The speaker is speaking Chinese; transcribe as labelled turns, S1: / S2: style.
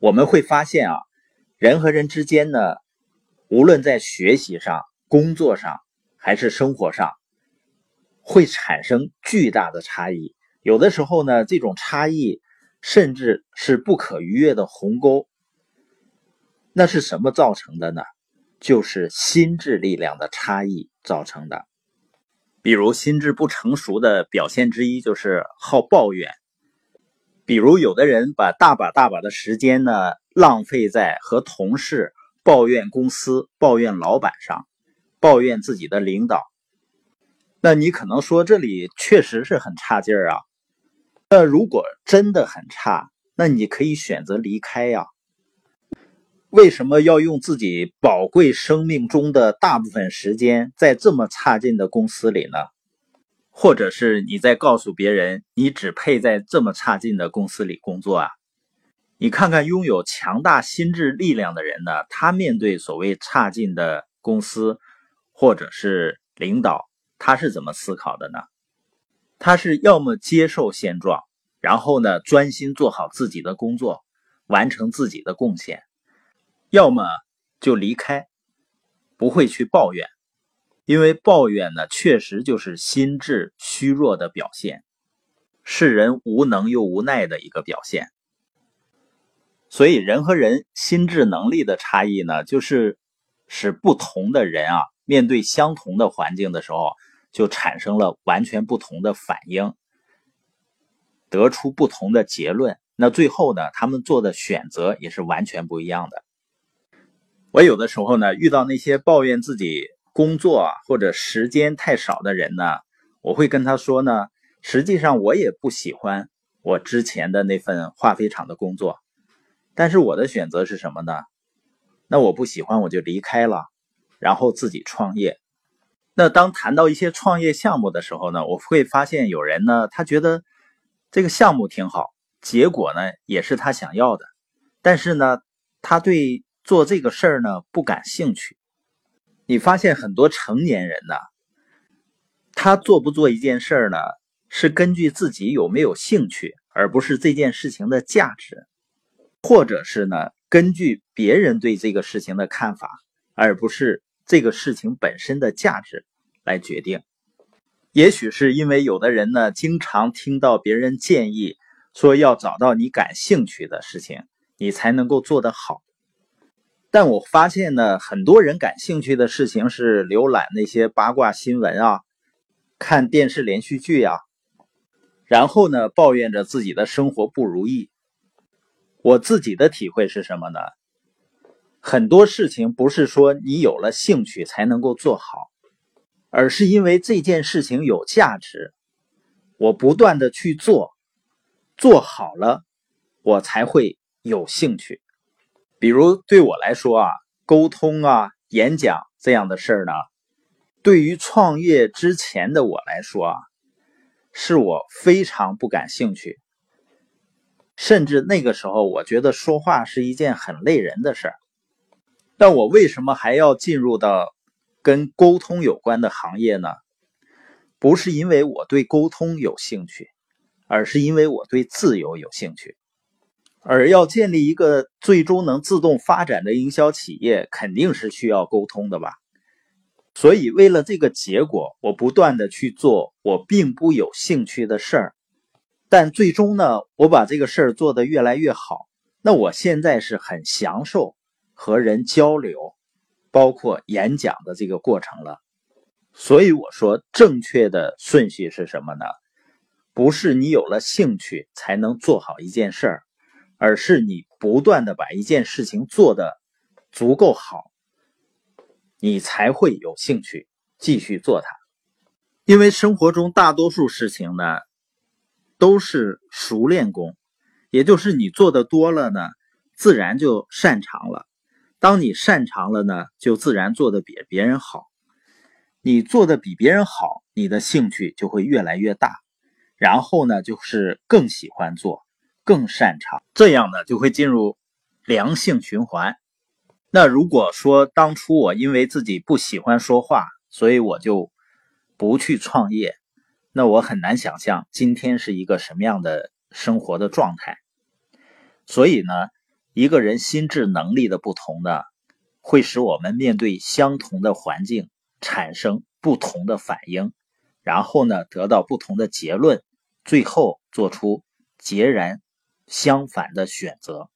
S1: 我们会发现啊，人和人之间呢，无论在学习上、工作上还是生活上，会产生巨大的差异。有的时候呢，这种差异甚至是不可逾越的鸿沟。那是什么造成的呢？就是心智力量的差异造成的。比如，心智不成熟的表现之一就是好抱怨。比如，有的人把大把大把的时间呢浪费在和同事抱怨公司、抱怨老板上，抱怨自己的领导。那你可能说这里确实是很差劲儿啊。那如果真的很差，那你可以选择离开呀。为什么要用自己宝贵生命中的大部分时间在这么差劲的公司里呢？或者是你在告诉别人你只配在这么差劲的公司里工作啊？你看看拥有强大心智力量的人呢，他面对所谓差劲的公司或者是领导，他是怎么思考的呢？他是要么接受现状，然后呢专心做好自己的工作，完成自己的贡献。要么就离开，不会去抱怨，因为抱怨呢，确实就是心智虚弱的表现，是人无能又无奈的一个表现。所以，人和人心智能力的差异呢，就是使不同的人啊，面对相同的环境的时候，就产生了完全不同的反应，得出不同的结论。那最后呢，他们做的选择也是完全不一样的。我有的时候呢，遇到那些抱怨自己工作或者时间太少的人呢，我会跟他说呢，实际上我也不喜欢我之前的那份化肥厂的工作，但是我的选择是什么呢？那我不喜欢我就离开了，然后自己创业。那当谈到一些创业项目的时候呢，我会发现有人呢，他觉得这个项目挺好，结果呢也是他想要的，但是呢，他对。做这个事儿呢不感兴趣，你发现很多成年人呢，他做不做一件事儿呢，是根据自己有没有兴趣，而不是这件事情的价值，或者是呢根据别人对这个事情的看法，而不是这个事情本身的价值来决定。也许是因为有的人呢，经常听到别人建议说要找到你感兴趣的事情，你才能够做得好。但我发现呢，很多人感兴趣的事情是浏览那些八卦新闻啊，看电视连续剧啊，然后呢，抱怨着自己的生活不如意。我自己的体会是什么呢？很多事情不是说你有了兴趣才能够做好，而是因为这件事情有价值，我不断的去做，做好了，我才会有兴趣。比如对我来说啊，沟通啊、演讲这样的事儿呢，对于创业之前的我来说啊，是我非常不感兴趣，甚至那个时候我觉得说话是一件很累人的事儿。但我为什么还要进入到跟沟通有关的行业呢？不是因为我对沟通有兴趣，而是因为我对自由有兴趣。而要建立一个最终能自动发展的营销企业，肯定是需要沟通的吧？所以，为了这个结果，我不断的去做我并不有兴趣的事儿，但最终呢，我把这个事儿做得越来越好。那我现在是很享受和人交流，包括演讲的这个过程了。所以我说，正确的顺序是什么呢？不是你有了兴趣才能做好一件事儿。而是你不断的把一件事情做的足够好，你才会有兴趣继续做它。因为生活中大多数事情呢，都是熟练工，也就是你做的多了呢，自然就擅长了。当你擅长了呢，就自然做的比别人好。你做的比别人好，你的兴趣就会越来越大，然后呢，就是更喜欢做。更擅长这样呢，就会进入良性循环。那如果说当初我因为自己不喜欢说话，所以我就不去创业，那我很难想象今天是一个什么样的生活的状态。所以呢，一个人心智能力的不同呢，会使我们面对相同的环境产生不同的反应，然后呢得到不同的结论，最后做出截然相反的选择。